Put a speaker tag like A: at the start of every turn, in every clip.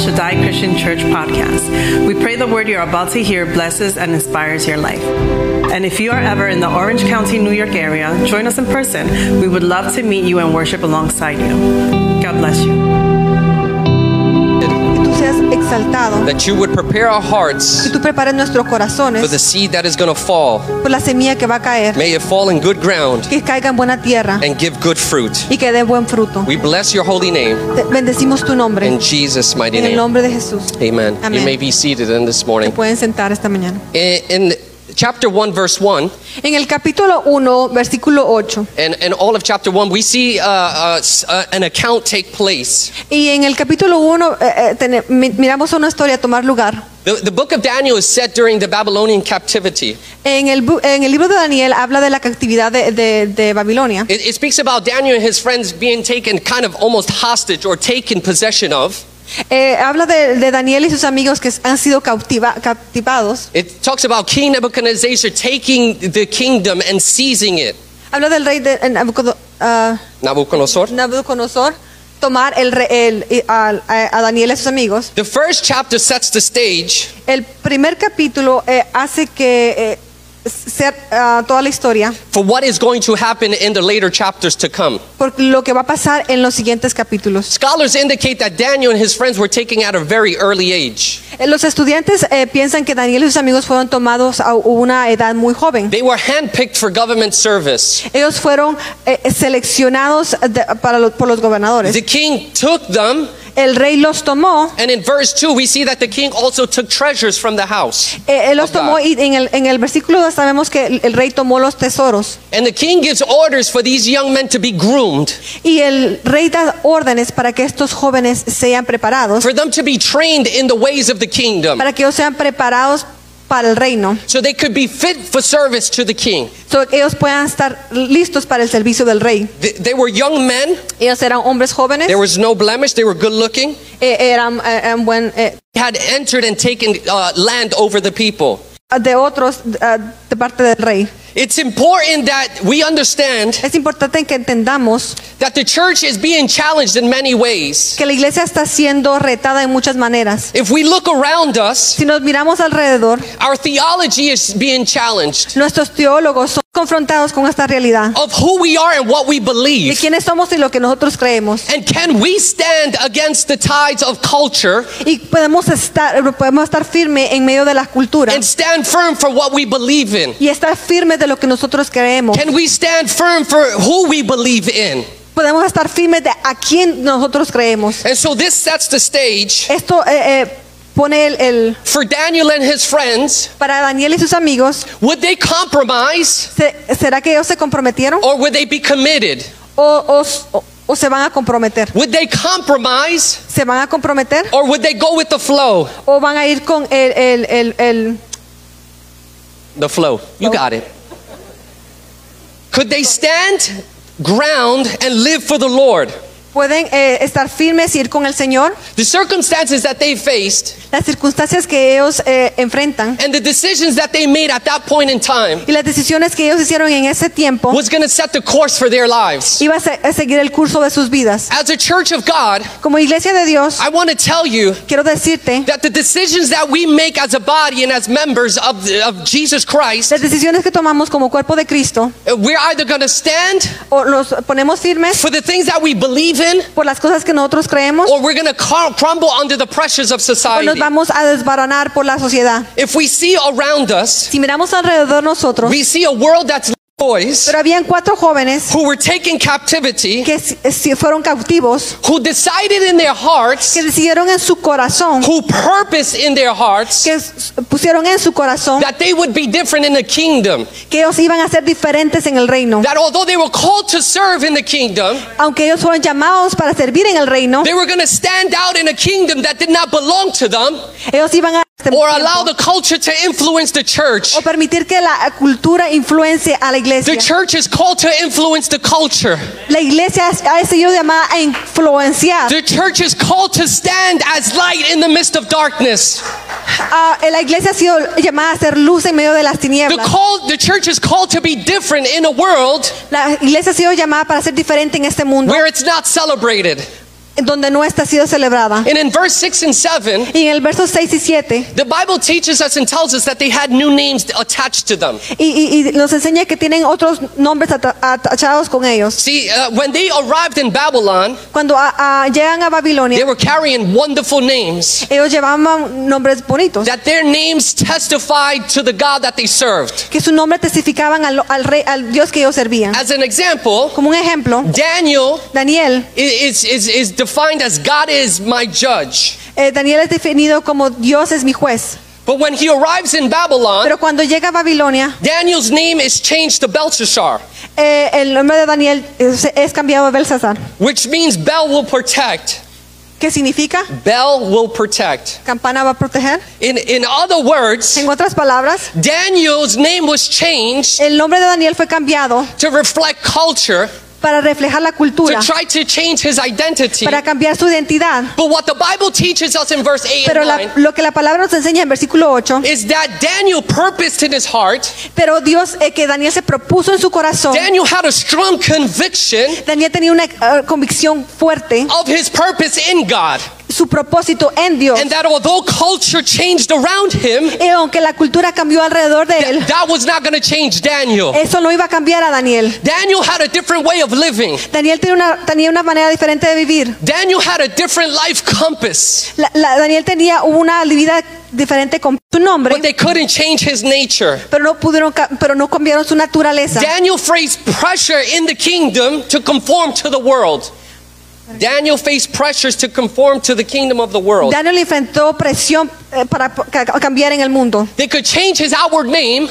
A: Shaddai Christian Church podcast. We pray the word you're about to hear blesses and inspires your life. And if you are ever in the Orange County, New York area, join us in person. We would love to meet you and worship alongside you. God bless you.
B: Seas exaltado,
C: that you would prepare our hearts
B: que tú prepares nuestros
C: for the
B: corazones
C: seed that is going to fall.
B: por la semilla que va a caer,
C: May it fall in good ground
B: que caiga en buena tierra
C: and give good fruit.
B: y que dé buen fruto.
C: We bless your holy name
B: Te- Bendecimos tu nombre
C: in Jesus' mighty
B: en el nombre de Jesús.
C: Amen.
B: Amen.
C: You may be seated in this morning.
B: pueden sentar esta mañana.
C: In, in chapter 1, verse 1,
B: En el capítulo 1, versículo 8,
C: and, and all of chapter 1, we see uh, uh, uh, an account take place.
B: y en el capítulo 1 eh, eh, miramos una historia tomar lugar.
C: The, the book of Daniel is set during the Babylonian captivity.
B: En el, bu- en el libro de Daniel habla de la captividad de, de- de Babilonia.
C: It, it speaks about Daniel and his friends being taken kind of almost hostage or taken possession of.
B: Eh, habla de, de Daniel y sus amigos que han sido cautiva- captivados.
C: It talks about King Nebuchadnezzar taking the kingdom and seizing it.
B: Habla del rey de ah,
C: Nabucodonosor.
B: Nabucodonosor tomar el, el- a, a- a Daniel y a sus amigos.
C: The first chapter sets the stage
B: El primer capítulo eh, hace que eh, sea ah, toda la historia
C: for what is going to happen in the later chapters to come.
B: por lo que va a pasar en los siguientes capítulos.
C: Scholars indicate that Daniel and his friends were taken at a very early age.
B: Eh, Los estudiantes eh, piensan que Daniel y sus amigos fueron tomados a una edad muy joven.
C: They were handpicked for government service.
B: Ellos fueron eh, seleccionados de- para lo- por los gobernadores.
C: The king took them,
B: El rey los tomó,
C: and in verse 2, we see that the king also took treasures from the house.
B: eh, él los tomó y en el, en el versículo 2 sabemos que el, el rey tomó los tesoros.
C: And the king gives orders for these young men to be groomed,
B: Y el rey da órdenes para que estos jóvenes sean preparados,
C: for them to be trained in the ways of the kingdom,
B: para que ellos sean preparados para el reino,
C: so they could be fit for service to the king.
B: so ellos puedan estar listos para el servicio del rey.
C: They, they were young men,
B: Ellos eran hombres jóvenes,
C: there was no blemish, they were good looking,
B: eh, eran, eh, buen, eh,
C: had entered and taken uh, land over the people.
B: de otros eh, de parte del rey.
C: It's important that we understand
B: Es importante que entendamos
C: that the church is being challenged in many ways.
B: que la iglesia está siendo retada en muchas maneras.
C: If we look around us,
B: Si nos miramos alrededor,
C: our theology is being challenged
B: nuestros teólogos son confrontados con esta realidad
C: of who we are and what we
B: de
C: believe.
B: quiénes somos y lo que nosotros creemos.
C: And can we stand against the tides of culture
B: Y podemos estar, podemos estar firme en medio de
C: and stand firm for what we believe in?
B: y estar firmes de lo que nosotros creemos.
C: Can we stand firm for who we believe in?
B: Podemos estar firmes de a quién nosotros creemos.
C: And so this sets the stage
B: Esto eh, eh, pone el, el-
C: for Daniel and his friends.
B: para Daniel y sus amigos.
C: Would they compromise
B: ¿se- ¿Será que ellos se comprometieron
C: or would they be committed?
B: o, o- o- o se van a comprometer?
C: Would they compromise
B: ¿Se van a comprometer
C: or would they go with the flow?
B: o van a ir con el, el- el- el-
C: The flow. You got it. Could they stand ground and live for the Lord?
B: Pueden eh, estar firmes y ir con el Señor?
C: The circumstances that they faced
B: Las circunstancias que ellos eh, enfrentan
C: and the decisions that they made at that point in time
B: y las decisiones que ellos hicieron en ese tiempo
C: was going to set the course for their lives.
B: iba a, se- a seguir el curso de sus vidas.
C: As a church of God,
B: Como iglesia de Dios,
C: I want to tell you
B: quiero decirte,
C: that the decisions that we make as a body and as members of, the, of Jesus Christ,
B: las decisiones que tomamos como cuerpo de Cristo,
C: uh, we're either going to stand
B: o nos ponemos firmes
C: for the things that we believe in
B: por las cosas que nosotros creemos,
C: or we're going to crumble under the pressures of
B: o
C: society.
B: nos vamos a desbaranar por la sociedad.
C: If we see around us,
B: Si miramos alrededor nosotros,
C: we see a world that's boys
B: pero habían cuatro jóvenes
C: who were taken captivity,
B: que si- si fueron cautivos,
C: who decided in their hearts,
B: que decidieron en su corazón,
C: who purposed in their hearts
B: que pusieron en su corazón
C: that they would be different in the kingdom.
B: que ellos iban a ser diferentes en el reino.
C: That although they were called to serve in the kingdom,
B: Aunque ellos fueron llamados para servir en el reino,
C: they were going to stand out in a kingdom that did not belong to them
B: ellos iban a
C: or allow the culture to influence the church.
B: o permitir que la cultura influencie a la iglesia.
C: The church is called to influence the culture.
B: La iglesia ha sido llamada a influenciar.
C: The church is called to stand as light in the midst of darkness.
B: Ah, la iglesia ha sido llamada a ser luz en medio de las tinieblas.
C: The, call, the church is called to be different in a world
B: La iglesia ha sido llamada para ser diferente en este mundo,
C: where it's not celebrated.
B: Donde no está sido celebrada.
C: And in verse 6 and 7,
B: Y en el verso 6 y 7,
C: the Bible teaches us and tells us that they had new names attached to them.
B: y, y- y nos enseña que tienen otros nombres ata- atachados con ellos.
C: See, uh, when they arrived in Babylon,
B: Cuando a- a- llegan a
C: they
B: Babilonia,
C: were carrying wonderful names.
B: ellos llevaban nombres bonitos,
C: That their names testified to the God that they served.
B: que su nombre testificaban al, al rey, al Dios que ellos servían.
C: As an example,
B: Como un ejemplo,
C: Daniel
B: Daniel,
C: is, is, is defined as God is my judge.
B: eh, Daniel es definido como Dios es mi juez.
C: But when he arrives in Babylon,
B: Pero cuando llega a Babilonia,
C: Daniel's name is changed to Belshazzar,
B: eh, el nombre de Daniel es, es cambiado a Belsasar.
C: which means Bel will protect.
B: ¿Qué significa?
C: Bel will protect.
B: Campana va a proteger.
C: In, in other words,
B: En otras palabras,
C: Daniel's name was changed
B: el nombre de Daniel fue cambiado
C: to reflect culture,
B: para reflejar la
C: to
B: cultura,
C: try to change his identity.
B: para cambiar su identidad.
C: But what the Bible teaches us in verse 8
B: Pero
C: and
B: la-
C: 9
B: lo que la palabra nos enseña en versículo 8,
C: is that Daniel purposed in his heart,
B: pero Dios eh, que Daniel se propuso en su corazón,
C: Daniel had a strong conviction
B: Daniel tenía una eh, convicción fuerte,
C: of his purpose in God.
B: Su propósito en Dios.
C: And that although culture changed around him,
B: Y aunque la cultura cambió alrededor de él,
C: that was not going to change Daniel.
B: eso no iba a cambiar a Daniel.
C: Daniel had a different way of living.
B: Daniel tenía una, tenía una manera diferente de vivir.
C: Daniel had a different life compass,
B: La- la- Daniel tenía una vida diferente con su nombre,
C: but they couldn't change his nature.
B: pero no pudieron, pero no cambiaron su naturaleza.
C: Daniel faced pressure in the kingdom to conform to the world. Daniel faced pressures to conform to the kingdom of the world.
B: Daniel enfrentó presión eh, para cambiar en el mundo.
C: They could change his outward name,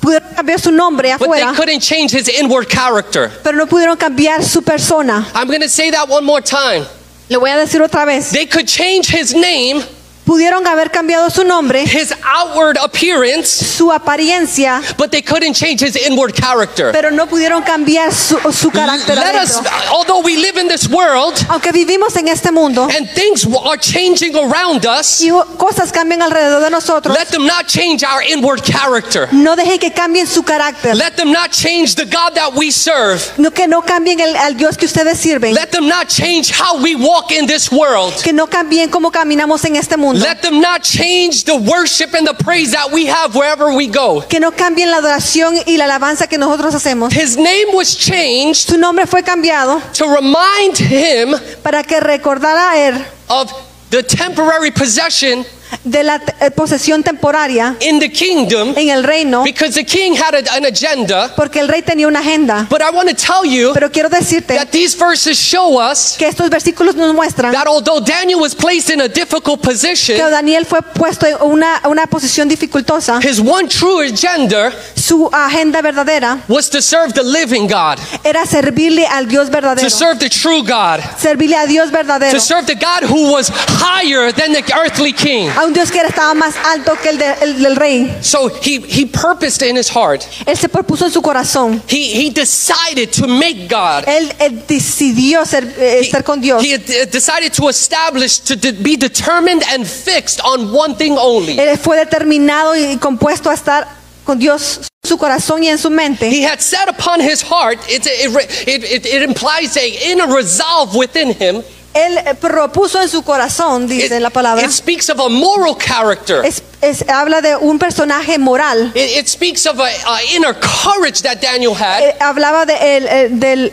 B: Pudieron cambiar su nombre
C: but they couldn't change his inward character.
B: pero no pudieron cambiar su persona.
C: I'm going to say that one more time.
B: Le voy a decir otra vez.
C: They could change his name,
B: Pudieron haber cambiado su nombre,
C: his outward appearance,
B: su apariencia,
C: but they couldn't change his inward character.
B: pero no pudieron cambiar su, su carácter.
C: Let us,
B: adentro.
C: although we live in this world
B: Aunque vivimos en este mundo
C: and things are changing around us,
B: y cosas cambian alrededor de nosotros,
C: let them not change our inward character.
B: no dejen que cambien su carácter.
C: Let them not change the God that we serve.
B: No, que no cambien el, al Dios que ustedes sirven.
C: Let them not change how we walk in this world.
B: Que no cambien cómo caminamos en este mundo.
C: Let them not change the worship and the praise that we have wherever we go.
B: Que no cambien la adoración y la alabanza que nosotros hacemos.
C: His name was changed
B: Su nombre fue cambiado
C: to remind him
B: para que recordara a él
C: of the temporary possession
B: de la eh, posesión temporaria
C: in the kingdom
B: en el reino,
C: because the king had an agenda.
B: porque el rey tenía una agenda.
C: But I want to tell you
B: Pero quiero decirte
C: that these verses show us
B: que estos versículos nos muestran
C: that although Daniel was placed in a difficult
B: que
C: position,
B: Daniel fue puesto en una, una posición dificultosa.
C: his one true agenda
B: Su agenda verdadera
C: was to serve the living God,
B: era servirle al Dios verdadero,
C: to serve the true God,
B: servirle a Dios verdadero,
C: to serve the God who was higher than the earthly king.
B: A un Dios que estaba más alto que el, de- el del rey.
C: So he, he purposed in his heart,
B: Él se propuso en su corazón.
C: he, he decided to make God.
B: Él, él decidió ser, eh,
C: He,
B: estar con Dios.
C: he uh, decided to establish, to be determined and fixed on one thing only.
B: Él fue determinado y compuesto a estar con Dios su corazón y en su mente.
C: He had set upon his heart, it, it, it, it, it implies a inner resolve within him.
B: Él propuso en su corazón,
C: It,
B: dice la palabra.
C: it speaks of a moral character.
B: Es, es- habla de un personaje moral.
C: It, it speaks of a, inner courage that Daniel had,
B: Eh, hablaba de, el- eh, del,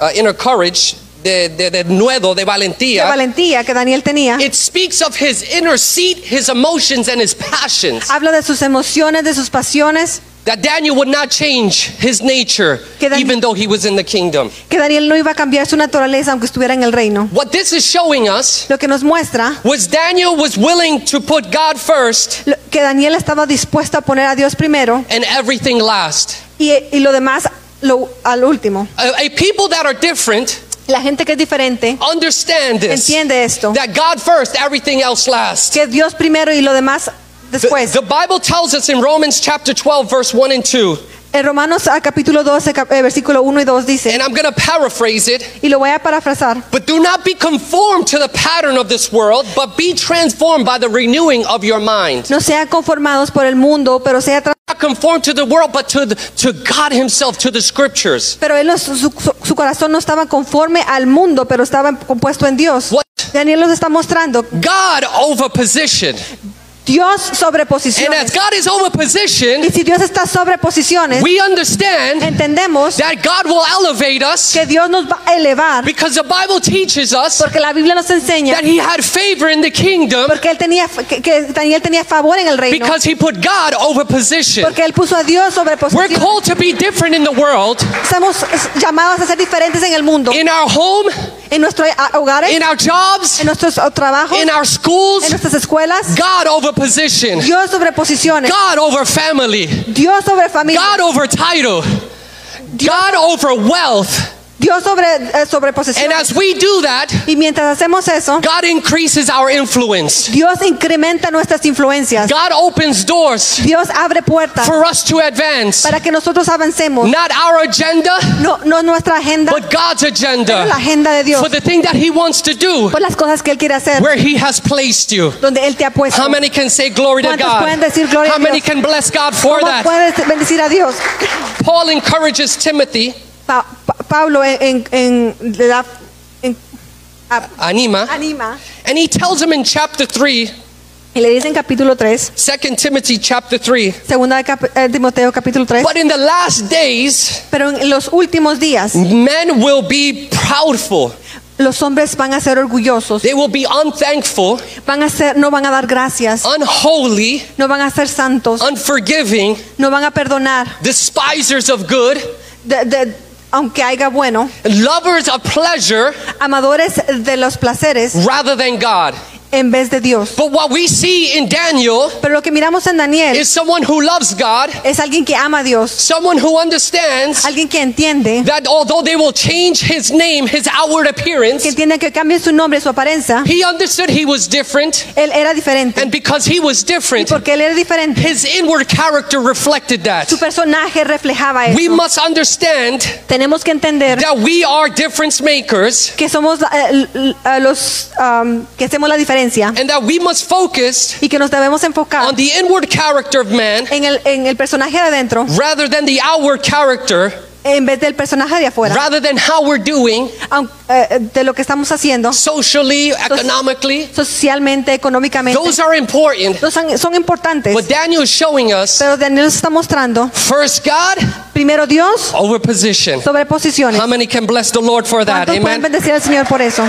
C: uh, inner courage, de, de, de nuevo, de
B: de
C: valentía.
B: valentía que Daniel tenía.
C: It speaks of his inner seat, his emotions, and his passions.
B: Habla de sus emociones, de sus pasiones.
C: That Daniel would not change his nature,
B: Que Dan-
C: even though he was in the kingdom.
B: Que Daniel no iba a cambiar su naturaleza aunque estuviera en el reino.
C: What this is showing us
B: Lo que nos muestra
C: was Daniel was willing to put God first
B: lo- que Daniel estaba dispuesto a poner a Dios primero
C: and everything last.
B: y, y lo demás lo- al último.
C: A, a people that are different
B: La gente que es diferente
C: understand this.
B: entiende esto.
C: That God first, everything else last.
B: Que Dios primero y lo demás después.
C: the Bible tells us in Romans chapter 12, verse 1 and 2,
B: En Romanos a capítulo 12, cap- eh, versículo 1 y 2 dice,
C: and I'm going to paraphrase it.
B: y lo voy a parafrasar,
C: But do not be conformed to the pattern of this world, but be transformed by the renewing of your mind.
B: no sean conformados por el mundo, pero sea
C: not conformed to the world, but to, the, to God Himself, to the scriptures.
B: Pero él no- su, su- su corazón no estaba conforme al mundo, pero estaba compuesto en Dios.
C: What?
B: Daniel nos está mostrando
C: God over position.
B: Dios sobre
C: And as. God is over position,
B: Y si Dios está sobre posiciones,
C: we understand
B: entendemos
C: that God will elevate us
B: que Dios nos va a elevar,
C: because the Bible teaches us
B: porque la Biblia nos enseña
C: that He had favor in the kingdom
B: porque él tenía que, que Daniel tenía favor en el reino,
C: because He put God over position.
B: porque él puso a Dios sobre
C: We're called to be different in the world,
B: Estamos llamados a ser diferentes en el mundo,
C: in our home,
B: en nuestros hogares,
C: in our jobs,
B: en nuestros trabajos,
C: in our
B: en
C: schools.
B: nuestras escuelas.
C: God over position,
B: Dios sobre posiciones,
C: God over family,
B: Dios sobre familia,
C: God over title, God over wealth.
B: Dios sobre, eh, sobre
C: And as we do that,
B: Y mientras hacemos eso,
C: God increases our influence.
B: Dios incrementa nuestras influencias.
C: God opens doors
B: Dios abre puertas
C: for us to advance.
B: para que nosotros avancemos.
C: Not our agenda,
B: No, no nuestra agenda,
C: but God's
B: pero la
C: agenda
B: agenda de Dios.
C: for the thing that He wants to do
B: Por las cosas que Él quiere hacer,
C: where He has placed you.
B: donde Él te ha puesto.
C: How many can say glory to
B: ¿Cuántos
C: God?
B: pueden decir gloria
C: How
B: a
C: many can bless God for
B: ¿Cómo
C: that?
B: puedes bendecir a Dios?
C: Paul encourages Timothy,
B: Pa- Pa- Pablo en, en- en- le da en- a-
C: anima,
B: anima.
C: And he tells him in chapter 3,
B: y le dice en capítulo 3,
C: 2 Timothy chapter 3,
B: segunda de Cap- eh, Timoteo capítulo 3,
C: but in the last days,
B: pero en los últimos días
C: men will be proudful.
B: los hombres van a ser orgullosos,
C: They will be unthankful,
B: van a ser, no van a dar gracias,
C: unholy,
B: no van a ser santos,
C: unforgiving,
B: no van a perdonar,
C: despisers of good,
B: de- de- aunque haya bueno,
C: lovers of pleasure
B: amadores de los placeres
C: rather than God.
B: En vez de Dios.
C: But what we see in Daniel
B: Pero lo que miramos en Daniel
C: is someone who loves God,
B: es alguien que ama a Dios,
C: someone who understands
B: alguien que entiende,
C: that although they will change his name, his outward appearance,
B: que entiende que cambie su nombre, su apariencia.
C: he understood he was different.
B: Él era diferente.
C: And because he was
B: Y
C: different,
B: porque él era diferente,
C: his inward character reflected that.
B: su personaje reflejaba
C: We must understand
B: Tenemos que entender
C: that we are difference makers
B: que somos l- los um, que hacemos la diferencia
C: and that we must focus
B: y que nos debemos enfocar
C: on the inward character of man
B: en el, en el personaje de adentro
C: rather than the outward character,
B: en vez del personaje de afuera,
C: rather than how we're doing
B: aun- eh, de lo que estamos haciendo
C: socially, economically.
B: socialmente, económicamente.
C: Those are important.
B: Son, son importantes,
C: But Daniel is showing us
B: pero Daniel nos está mostrando
C: first God
B: primero Dios
C: over position.
B: sobre posiciones.
C: How many can bless the Lord for that?
B: ¿Cuántos pueden
C: Amen.
B: bendecir al Señor por eso?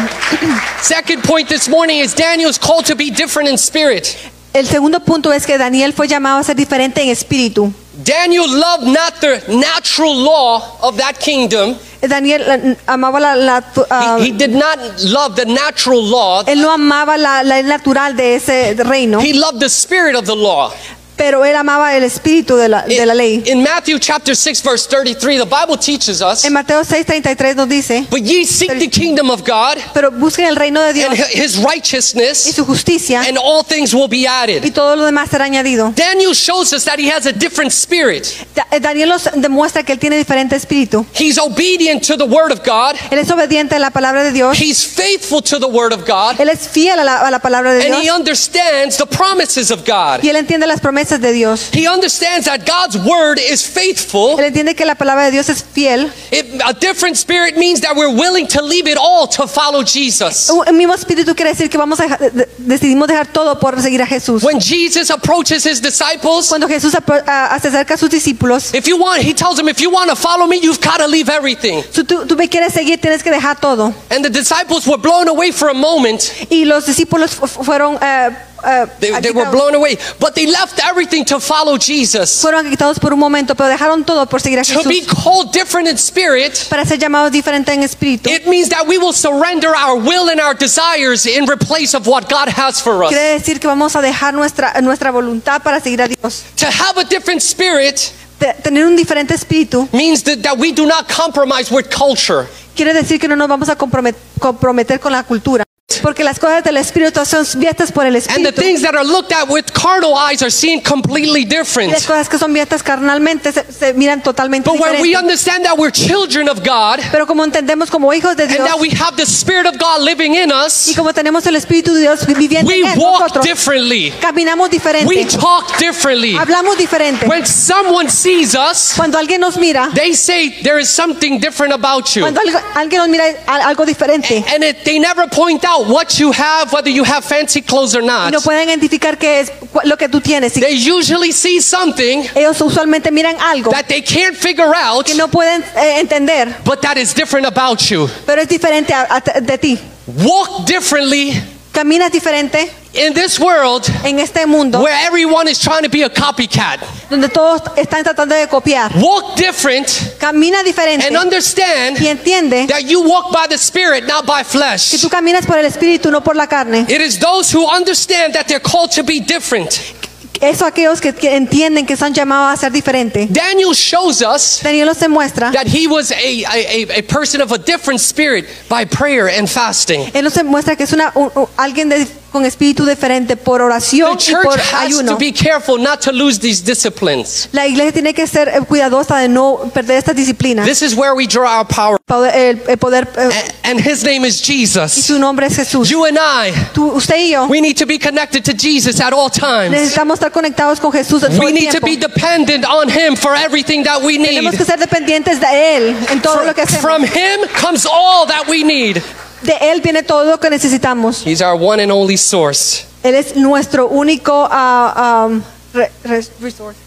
C: Second point this morning is Daniel's called to be different in spirit.
B: El segundo punto es que Daniel fue llamado a ser diferente en espíritu.
C: Daniel loved not the natural law of that kingdom.
B: Daniel eh, amaba la, la- ah,
C: He, he did not love the natural law.
B: él no amaba la, la natural de ese reino,
C: He loved the spirit of the law.
B: Pero él amaba el espíritu de la, de la ley.
C: In Matthew chapter 6 verse 33, the Bible teaches us,
B: En Mateo 6:33 nos dice,
C: "But ye seek the kingdom of God
B: pero busquen el reino de Dios
C: and his
B: y
C: righteousness,
B: su justicia
C: and all things will be
B: y
C: added."
B: todo lo demás será añadido.
C: Daniel shows us that he has a different spirit.
B: Eh, Daniel nos demuestra que él tiene diferente espíritu.
C: He's obedient to the word of God.
B: Él es obediente a la palabra de Dios.
C: He's faithful to the word of God.
B: Él es fiel a la, a la palabra de
C: And he
B: Dios.
C: understands the promises of God.
B: Y él entiende las promesas de Dios.
C: He understands that God's word is faithful.
B: Él entiende que la palabra de Dios es fiel.
C: It, a different spirit means that we're willing to leave it all to follow Jesus.
B: Un- mismo espíritu quiere decir que vamos a decidimos dejar todo por seguir a Jesús.
C: When Jesus approaches his disciples,
B: Cuando Jesús se acerca a sus discípulos,
C: if you want, he tells them, if you want to follow me, you've got to leave everything.
B: si tú, tú me quieres seguir, tienes que dejar todo.
C: And the disciples were blown away for a moment.
B: Y los discípulos fu- fu- fueron, eh, eh,
C: They, they were blown away, but they left everything to follow Jesus.
B: fueron quitados por un momento, pero dejaron todo por seguir a
C: To be
B: Jesús.
C: called different in spirit,
B: Para ser llamados diferentes en espíritu.
C: it means that we will surrender our will and our desires in replace of what God has for us.
B: Quiere decir que vamos a dejar nuestra, nuestra voluntad para seguir a Dios.
C: To have a different spirit
B: Te- tener un diferente espíritu
C: means that, that we do not compromise with culture.
B: quiere decir que no nos vamos a compromet- comprometer con la cultura. Porque las cosas del Espíritu son vistas por el
C: And the things that are looked at with carnal eyes are seen completely
B: Y las
C: different.
B: cosas que son vistas carnalmente se, se miran totalmente
C: But when we understand that we're children of God
B: Pero como entendemos como hijos de
C: and that we have the Spirit of God living in us, y
B: como tenemos el Espíritu de Dios viviendo
C: we
B: en
C: walk
B: nosotros,
C: differently.
B: caminamos diferente,
C: We talk differently.
B: hablamos diferente.
C: When someone sees us,
B: Cuando alguien nos mira,
C: they say there is something different about you.
B: cuando algo- alguien nos mira al- algo diferente
C: And it, they never point out what you have, whether you have fancy clothes or not.
B: no pueden identificar qué es lo que tú tienes.
C: They usually see something
B: ellos usualmente miran algo
C: that they can't figure out,
B: que no pueden eh, entender,
C: but that is different about you.
B: pero es diferente a- a- de ti.
C: Walk differently
B: Caminas diferente
C: in this world
B: en este mundo
C: where everyone is trying to be a copycat.
B: donde todos están tratando de copiar.
C: Walk different
B: Camina diferente
C: and understand
B: y entiende
C: that you walk by the Spirit, not by
B: que
C: flesh.
B: tú caminas por el Espíritu, no por la carne.
C: It is those who understand that they're called to be different.
B: Eso aquellos que, que entienden que son llamados a ser diferentes.
C: Daniel shows us
B: Daniel nos demuestra,
C: that he was a, a, a- a person of a different spirit by prayer and fasting.
B: él nos demuestra que es una, un- un- alguien de- con espíritu diferente por
C: The
B: oración y
C: church
B: por
C: has to
B: ayuno.
C: be careful not to lose these disciplines.
B: La iglesia tiene que ser eh, cuidadosa de no perder estas disciplinas.
C: This is where we draw our power.
B: El, el poder eh,
C: A- And his name is Jesus.
B: y su nombre es Jesús.
C: You and I,
B: Tú, usted y yo
C: we need to be connected to Jesus at all times.
B: necesitamos estar conectados con Jesús en todo
C: We
B: el
C: need to be dependent on him for everything that we need.
B: Tenemos que ser dependientes de él en todo lo que hacemos.
C: From him comes all that we need.
B: De él viene todo lo que necesitamos.
C: He's our one and only source.
B: Él es nuestro único ah, um, re- re- resource,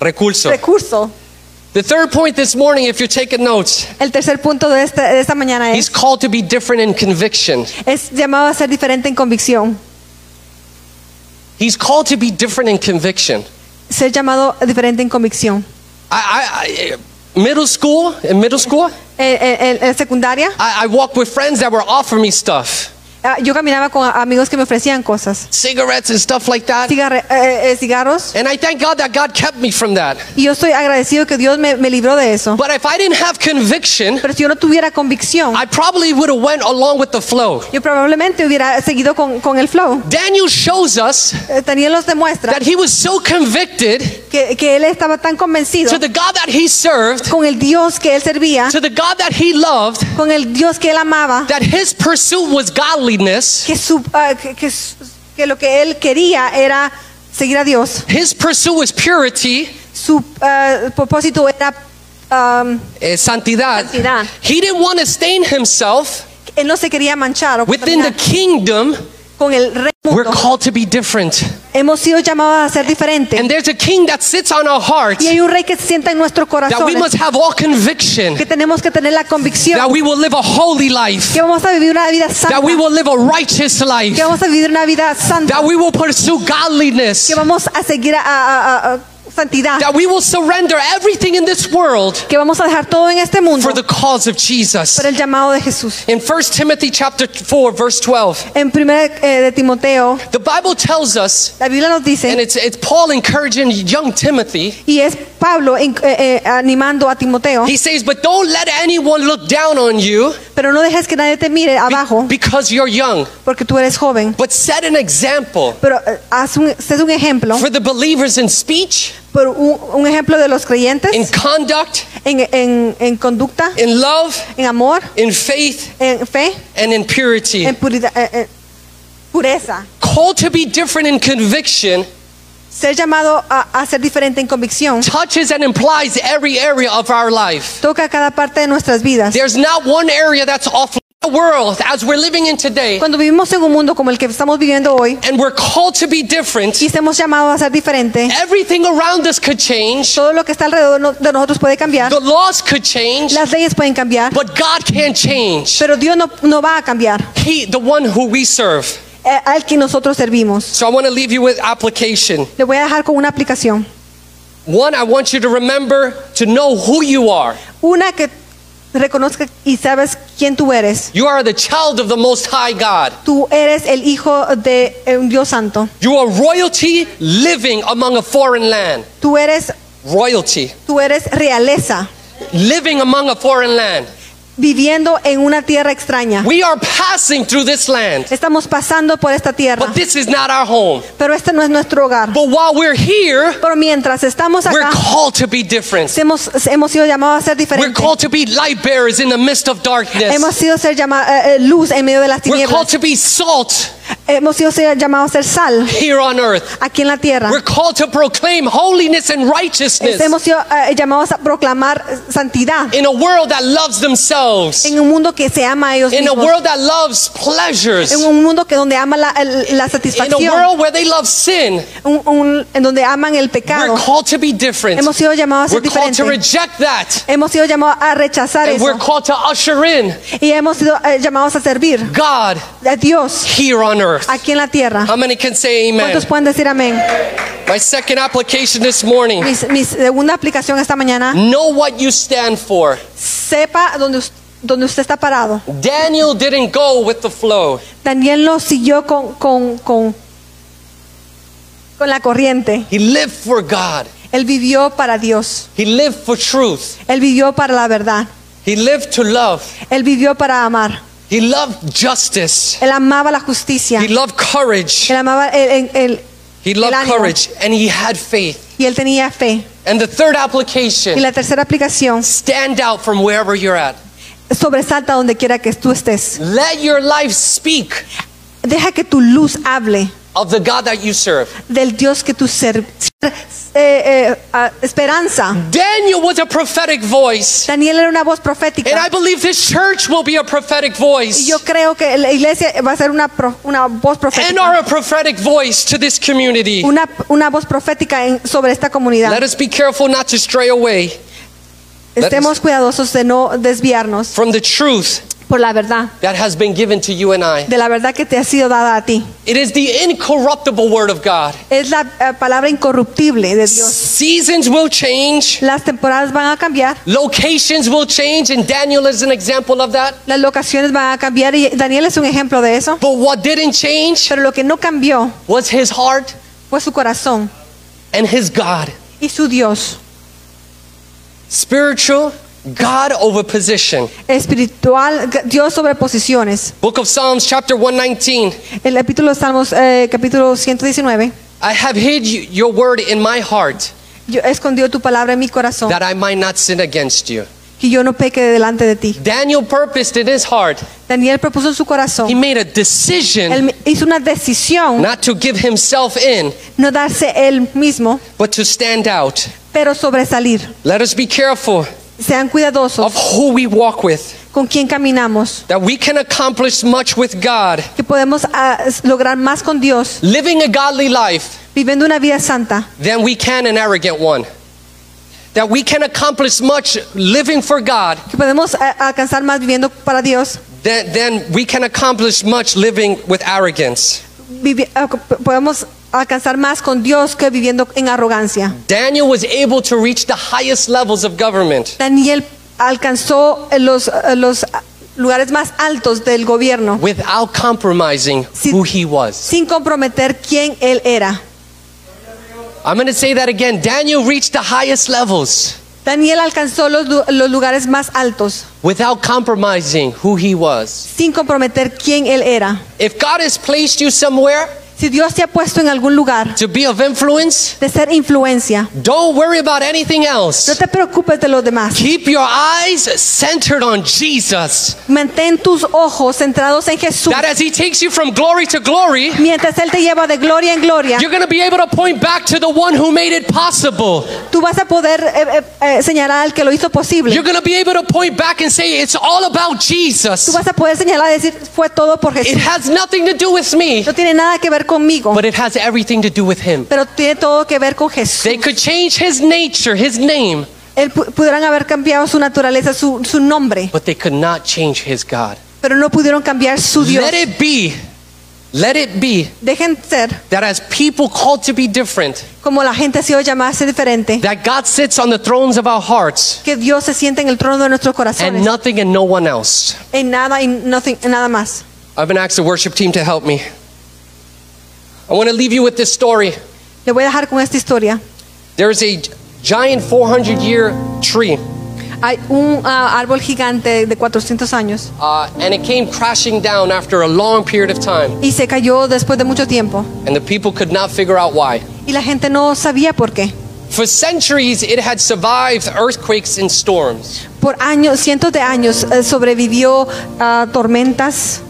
C: Recurso.
B: recurso.
C: The third point this morning, if you're taking notes,
B: El tercer punto de esta, de esta mañana
C: he's
B: es,
C: called to be different in conviction.
B: es llamado a ser diferente en convicción.
C: He's called to be different in conviction.
B: Ser llamado diferente en convicción.
C: I, I, I middle school, in middle school,
B: En, en- en secundaria,
C: I, I walked with friends that were offering me stuff,
B: ah, yo caminaba con amigos que me ofrecían cosas.
C: cigarettes and stuff like that.
B: Cigarre- eh, eh, cigarros.
C: And I thank God that God kept me from that.
B: Y yo estoy agradecido que Dios me, me libró de eso.
C: But if I didn't have conviction,
B: Pero si yo no tuviera convicción,
C: I probably would have went along with the flow.
B: yo probablemente hubiera seguido con, con el flow.
C: Daniel shows us
B: Eh, Daniel nos demuestra
C: that he was so convicted
B: que, que él estaba tan convencido
C: to the God that he served,
B: con el Dios que él servía,
C: to the God that he loved,
B: con el Dios que él amaba,
C: that his pursuit was
B: que, su, ah, que, que que lo que él quería era seguir a Dios.
C: His pursuit was purity,
B: Su ah, propósito era, um,
C: eh, santidad.
B: Santidad.
C: He didn't want to stain himself
B: él no se quería manchar o
C: within the kingdom.
B: Con el rey.
C: We're called to be different.
B: Hemos sido llamados a ser diferentes.
C: And there's a king that sits on our heart
B: Y hay un rey que se sienta en nuestro corazón.
C: that we must have all conviction
B: Que tenemos que tener la convicción
C: that we will live a holy life,
B: que vamos a vivir una vida santa.
C: that we will live a righteous life,
B: Que vamos a vivir una vida santa.
C: that we will pursue godliness,
B: Que vamos a seguir a- a- a santidad.
C: that we will surrender everything in this world
B: Que vamos a dejar todo en este mundo
C: for the cause of Jesus.
B: por el llamado de Jesús.
C: In 1 Timothy chapter 4 verse 12,
B: En 1 eh, de Timoteo,
C: the Bible tells us
B: la Biblia nos
C: and it's it's Paul encouraging young Timothy.
B: y es Pablo eh, eh, animando a Timoteo,
C: He says, "But don't let anyone look down on you
B: pero no dejes que nadie te mire abajo
C: because you're young,
B: porque tú eres joven.
C: but set an example
B: Pero eh, haz un, sé un ejemplo,
C: for the believers in speech,
B: por un, un ejemplo de los creyentes
C: in conduct,
B: en, en- en conducta,
C: in love,
B: en amor,
C: in faith,
B: en fe,
C: and in purity."
B: en puridad, eh, eh, pureza.
C: Called to be different in conviction
B: Ser llamado a, a ser diferente en convicción
C: touches and implies every area of our life.
B: toca cada parte de nuestras vidas.
C: There's not one area that's off the world as we're living in today,
B: Cuando vivimos en un mundo como el que estamos viviendo hoy
C: and we're called to be different.
B: y estamos llamados a ser diferente,
C: Everything around us could change.
B: todo lo que está alrededor de nosotros puede cambiar,
C: The laws could change,
B: las leyes pueden cambiar,
C: but God can't change.
B: pero Dios no, no va a cambiar
C: He, the one who we serve.
B: Eh, al que nosotros servimos.
C: So I want to leave you with application.
B: Le voy a dejar con una aplicación.
C: One, I want you to remember to know who you are.
B: Una que reconozca y sabes quién tú eres.
C: You are the child of the Most High God.
B: Tú eres el hijo de eh, un Dios santo.
C: You are royalty living among a foreign land.
B: Tú eres,
C: Royalty
B: tú eres realeza.
C: living among a foreign land.
B: Viviendo en una tierra extraña.
C: We are passing through this land,
B: Estamos pasando por esta tierra,
C: but this is not our home.
B: pero este no es nuestro hogar.
C: But while we're here,
B: Pero mientras estamos
C: we're
B: acá,
C: called to be different.
B: hemos, hemos sido llamados a ser
C: We're
B: diferentes.
C: called to be light bearers in the midst of darkness.
B: Hemos sido ser llama- eh, eh, luz en medio de las
C: We're called
B: tinieblas.
C: to be salt
B: Hemos sido llamados a ser sal
C: here on earth.
B: aquí en la tierra.
C: We're called to proclaim holiness and righteousness
B: Hemos sido eh, llamados a proclamar santidad
C: in a world that loves themselves,
B: en un mundo que se ama a ellos
C: in a
B: mismos.
C: world that loves pleasures,
B: En un mundo que donde ama la, la
C: in a
B: satisfacción,
C: world where they love sin.
B: un- un- en donde aman el
C: We're
B: pecado.
C: called to be different.
B: Hemos sido llamados a ser
C: We're called to
B: diferentes.
C: reject that.
B: Hemos sido llamados a rechazar
C: And we're
B: eso
C: called to usher in
B: y hemos sido eh, llamados a servir
C: God
B: a Dios
C: here on earth.
B: aquí en la tierra.
C: How many can say amen?
B: ¿Cuántos pueden decir amén?
C: My second application this morning
B: Mi, mi segunda aplicación esta mañana,
C: know what you stand for.
B: sepa dónde, us- dónde usted está parado.
C: Daniel didn't go with the flow.
B: Daniel no siguió con, con, con, con la corriente.
C: He lived for God.
B: Él vivió para Dios.
C: He lived for truth.
B: Él vivió para la verdad.
C: He lived to love.
B: Él vivió para amar.
C: He loved justice.
B: Él amaba la justicia.
C: He loved courage.
B: Él amaba el, el- el-
C: He loved
B: ánimo.
C: courage and he had faith.
B: y él tenía fe.
C: And the third
B: Y
C: application
B: la tercera aplicación,
C: stand out from wherever you're at.
B: Sobresalta donde quiera que tú estés.
C: Let your life speak
B: Deja que tu luz hable
C: of the God that you serve.
B: del Dios que tú. Eh, eh, ah, esperanza.
C: Daniel was a prophetic voice.
B: Daniel era una voz profética.
C: And I believe this church will be a prophetic
B: Y
C: voice.
B: yo creo que la iglesia va a ser una, pro- una voz
C: And
B: profética.
C: are a prophetic voice to this community.
B: Una, una voz profética en- sobre esta comunidad.
C: Let us be careful not to stray away
B: Estemos cuidadosos de no desviarnos
C: from the truth
B: por la verdad,
C: that has been given to you and I.
B: de la verdad que te ha sido dada a ti.
C: It is the incorruptible word of God.
B: Es la eh, palabra incorruptible de Dios.
C: Seasons will change,
B: Las temporadas van a cambiar,
C: locations will change, and Daniel is an example of that.
B: las locaciones van a cambiar y Daniel es un ejemplo de eso.
C: But what didn't change
B: Pero lo que no cambió
C: was his heart
B: fue su corazón
C: and his God.
B: y su Dios.
C: Spiritual, God over position.
B: Espiritual, Dios sobre posiciones.
C: Book of Psalms, chapter 119.
B: El capítulo de Salmos, eh, capítulo 119.
C: I have hid you- your word in my heart
B: Yo he escondido tu palabra en mi corazón,
C: that I might not sin against you.
B: que yo no peque delante de ti.
C: Daniel purposed in his heart,
B: Daniel propuso en su
C: he
B: corazón.
C: made a decision
B: Él hizo una decisión,
C: not to give himself in,
B: no darse él mismo,
C: but to stand out.
B: Pero sobresalir.
C: Let us be careful
B: Sean cuidadosos
C: of who we walk with,
B: con quién caminamos,
C: that we can accomplish much with God,
B: que podemos ah, lograr más con Dios,
C: living a godly life,
B: viviendo una vida santa,
C: than we can an arrogant one. That we can accomplish much living for God,
B: que podemos ah, alcanzar más viviendo para Dios,
C: than, than we can accomplish much living with arrogance.
B: vivi- ah, podemos alcanzar más con Dios que viviendo en arrogancia.
C: Daniel was able to reach the highest levels of government
B: Daniel alcanzó los, eh, los lugares más altos del gobierno
C: without compromising
B: Si-
C: who he was.
B: sin comprometer quién él era.
C: I'm going to say that again. Daniel reached the highest levels
B: Daniel alcanzó los, los lugares más altos
C: without compromising who he was.
B: sin comprometer quién él era.
C: If God has placed you somewhere
B: Si Dios te ha puesto en algún lugar
C: to be of influence,
B: de ser influencia,
C: don't worry about anything
B: no
C: else.
B: te preocupes de los demás.
C: Keep your eyes centered on Jesus.
B: Mantén tus ojos centrados en Jesús.
C: That as he takes you from glory to glory,
B: Mientras Él te lleva de gloria en gloria,
C: you're going to be able to point back to the one who made it possible.
B: tú vas a poder eh, eh, eh, señalar al que lo hizo posible.
C: You're going to be able to point back and say, It's all about
B: Tú
C: Jesus.
B: vas a poder señalar y decir, fue todo por
C: It
B: Jesús.
C: has nothing to do with me,
B: No tiene nada que ver conmigo,
C: but it has everything to do with him.
B: pero tiene todo que ver con Jesús.
C: They could change his nature, his name,
B: Él pu- pudieran haber cambiado su naturaleza, su, su nombre,
C: but they could not change his God.
B: pero no pudieron cambiar su Dios.
C: Let it be, let it be
B: Dejen ser
C: that as people called to be different,
B: como la gente ha sido llamada a ser diferente,
C: that God sits on the thrones of our hearts
B: que Dios se siente en el trono de nuestros corazones, and
C: nothing and no one else.
B: en nada y nothing- nada más.
C: I've been asked the worship team to help me. I want to leave you with this story.
B: Le voy a dejar con esta historia.
C: There's a giant 400 year tree
B: Hay un ah, árbol gigante de 400 años
C: uh, and it came crashing down after a long period of time.
B: y se cayó después de mucho tiempo.
C: And the people could not figure out why.
B: Y la gente no sabía por qué.
C: For centuries, it had survived earthquakes and storms.
B: Por años, cientos de años, eh, sobrevivió a tormentas,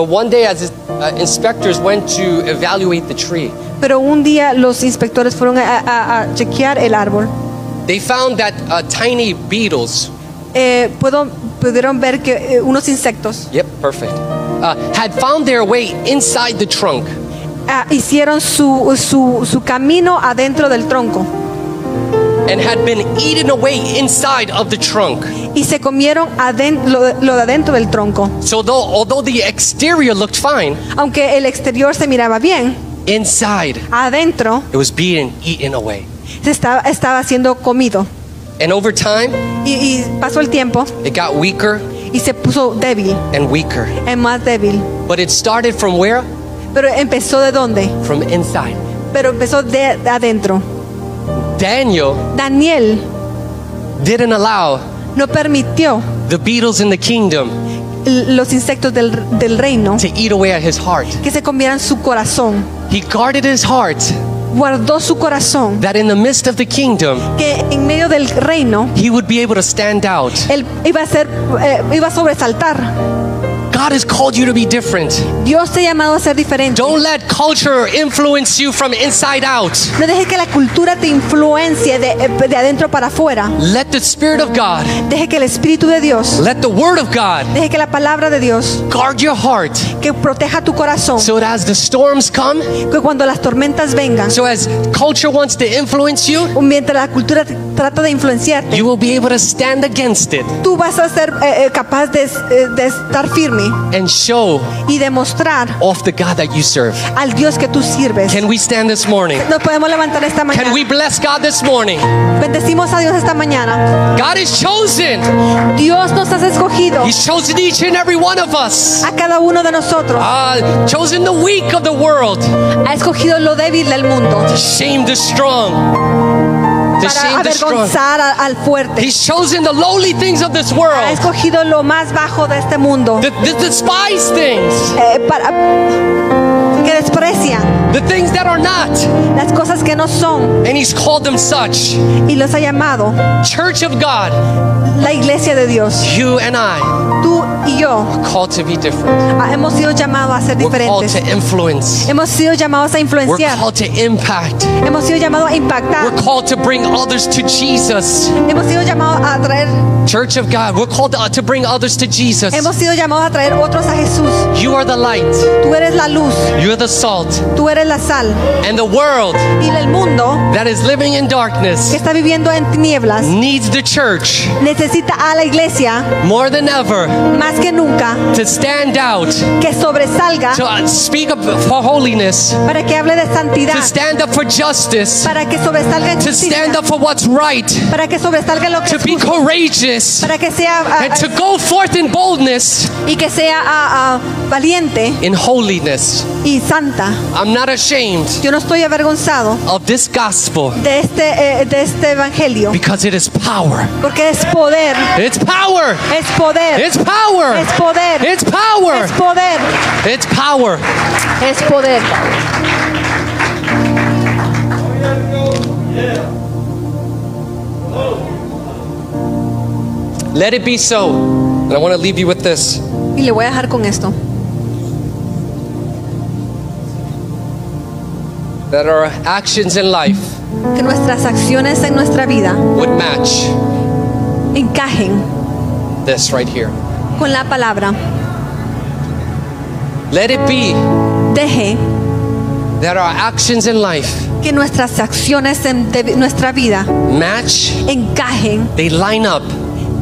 C: But one day, as uh, inspectors went to evaluate the tree,
B: pero un día los inspectores fueron a, a- a chequear el árbol.
C: they found that uh, tiny beetles,
B: Eh, puedo- pudieron ver que eh, unos insectos.
C: Yep, perfect, uh, had found their way inside the trunk.
B: ah, hicieron su, su, su camino adentro del tronco
C: and had been eaten away inside of the trunk.
B: y se comieron lo, lo de adentro del tronco.
C: So though, although the exterior looked fine,
B: Aunque el exterior se miraba bien,
C: inside
B: adentro
C: it was being eaten away.
B: se estaba, estaba siendo comido.
C: And over time,
B: Y, y pasó el tiempo
C: it got weaker
B: y se puso débil,
C: and weaker.
B: es más débil.
C: But it started from where?
B: Pero empezó de dónde?
C: From inside.
B: Pero empezó de, de adentro.
C: Daniel
B: Daniel
C: didn't allow
B: no permitió
C: the beetles in the kingdom
B: los insectos del, del reino
C: to eat away at his heart.
B: que se comieran su corazón.
C: He guarded his heart
B: Guardó su corazón
C: that in the midst of the kingdom,
B: que en medio del reino
C: he would be able to stand out.
B: él iba a ser eh, iba a sobresaltar.
C: God has called you to be different.
B: Dios te ha llamado a ser diferente.
C: Don't let culture influence you from inside out.
B: No dejes que la cultura te influencie de, de adentro para afuera.
C: Let the Spirit of God,
B: Deje que el Espíritu de Dios,
C: let the Word of God
B: deje que la palabra de Dios,
C: guard your heart
B: que proteja tu corazón.
C: so that as the storms come,
B: Que cuando las tormentas vengan,
C: so as culture wants to influence you,
B: mientras la cultura trata de influenciarte,
C: you will be able to stand against it
B: tú vas a ser eh, eh, capaz de, eh, de estar firme
C: and show
B: y demostrar
C: off the God that you serve.
B: al Dios que tú sirves.
C: Can we stand this morning?
B: Nos podemos levantar esta mañana.
C: Can we bless God this morning?
B: Bendecimos a Dios esta mañana.
C: God is chosen.
B: Dios nos has escogido
C: He's chosen each and every one of us.
B: a cada uno de nosotros.
C: Uh, chosen the weak of the world.
B: Ha escogido lo débil del mundo
C: Shame the strong.
B: Para avergonzar al fuerte.
C: He's chosen the lowly things of this
B: Ha
C: world.
B: escogido lo más bajo de este mundo
C: The, the despised things.
B: eh, para que desprecian
C: The things that are not.
B: las cosas que no son
C: And he's called them such.
B: y los ha llamado
C: Church of God,
B: la iglesia de Dios.
C: you and I
B: Tú y yo
C: called to be different.
B: ah, hemos sido llamados a ser diferentes.
C: We're called to influence.
B: Hemos sido llamados a influenciar.
C: We're called to impact.
B: Hemos sido llamados a impactar.
C: We're called to bring others to Jesus.
B: Hemos sido llamados a traer.
C: Church of God, we're called to, to bring others to Jesus.
B: Hemos sido llamados a traer otros a Jesús.
C: You are the light.
B: Tú eres la luz.
C: You're the salt.
B: Tú eres la sal.
C: And the world
B: Y el mundo
C: that is living in
B: que
C: darkness
B: está viviendo en tinieblas
C: needs the church
B: necesita a la iglesia
C: more than ever
B: más que nunca
C: to stand out,
B: que sobresalga
C: to uh, speak up for holiness,
B: para que hable de
C: to
B: santidad,
C: stand up for justice,
B: para que sobresalga en
C: to stand up for what's right,
B: para que sobresalga lo que
C: to
B: es
C: be
B: justo,
C: courageous,
B: para que sea ah,
C: and to go forth in boldness
B: y que sea valiente
C: in holiness.
B: y santa.
C: I'm not ashamed
B: Yo no estoy avergonzado
C: of this gospel
B: de este eh, de este evangelio
C: because it is power.
B: porque es poder,
C: It's power.
B: es poder,
C: It's power.
B: es poder,
C: It's power.
B: es poder,
C: It's power.
B: es poder.
C: Let it be so. And I want to leave you with this.
B: Y le voy a dejar con esto.
C: That our actions in life
B: Que nuestras acciones en nuestra vida
C: would match
B: encajen
C: this right here.
B: con la palabra.
C: Let it be
B: Deje
C: that our actions in life
B: que nuestras acciones en de nuestra vida
C: match,
B: encajen,
C: they line up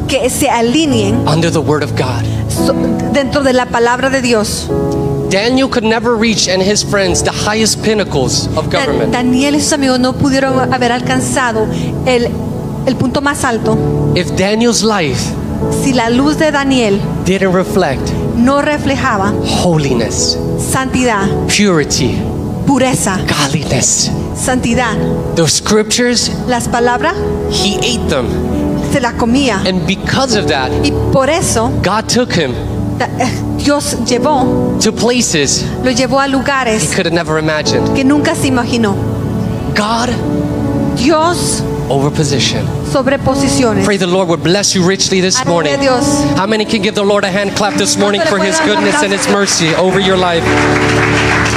B: que se alineen
C: under the word of God.
B: so- dentro de la palabra de Dios.
C: Daniel could never reach and his friends the highest pinnacles of government
B: Daniel y sus amigos no pudieron haber alcanzado el, el punto más alto
C: if Daniel's life
B: si la luz de Daniel
C: didn't reflect
B: no reflejaba
C: holiness,
B: santidad,
C: purity,
B: pureza,
C: godliness.
B: santidad.
C: Those scriptures,
B: Las palabras
C: he ate them
B: se la comía.
C: And because of that,
B: Y por eso
C: God took him
B: Eh, Dios llevó,
C: to places
B: lo llevó a
C: he
B: lugares
C: could have never imagined.
B: que nunca se imaginó.
C: God
B: Dios
C: over position.
B: sobre posiciones.
C: Pray the Lord would bless you richly this morning.
B: Dios.
C: How many can give the Lord a hand clap this morning for his
B: puede dar un
C: goodness and his
B: aplauso a Dios?
C: mercy over your life?